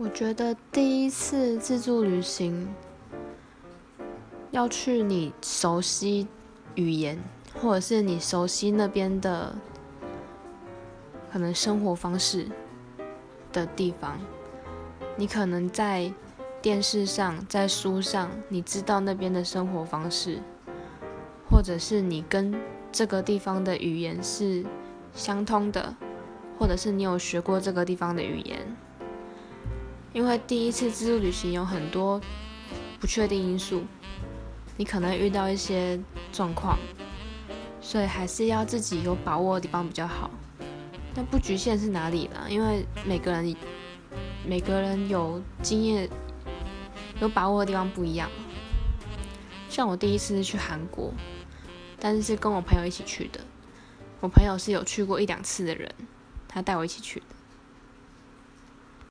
我觉得第一次自助旅行要去你熟悉语言，或者是你熟悉那边的可能生活方式的地方，你可能在电视上、在书上，你知道那边的生活方式，或者是你跟这个地方的语言是相通的，或者是你有学过这个地方的语言。因为第一次自助旅行有很多不确定因素，你可能遇到一些状况，所以还是要自己有把握的地方比较好。但不局限是哪里啦，因为每个人每个人有经验、有把握的地方不一样。像我第一次去韩国，但是是跟我朋友一起去的。我朋友是有去过一两次的人，他带我一起去的。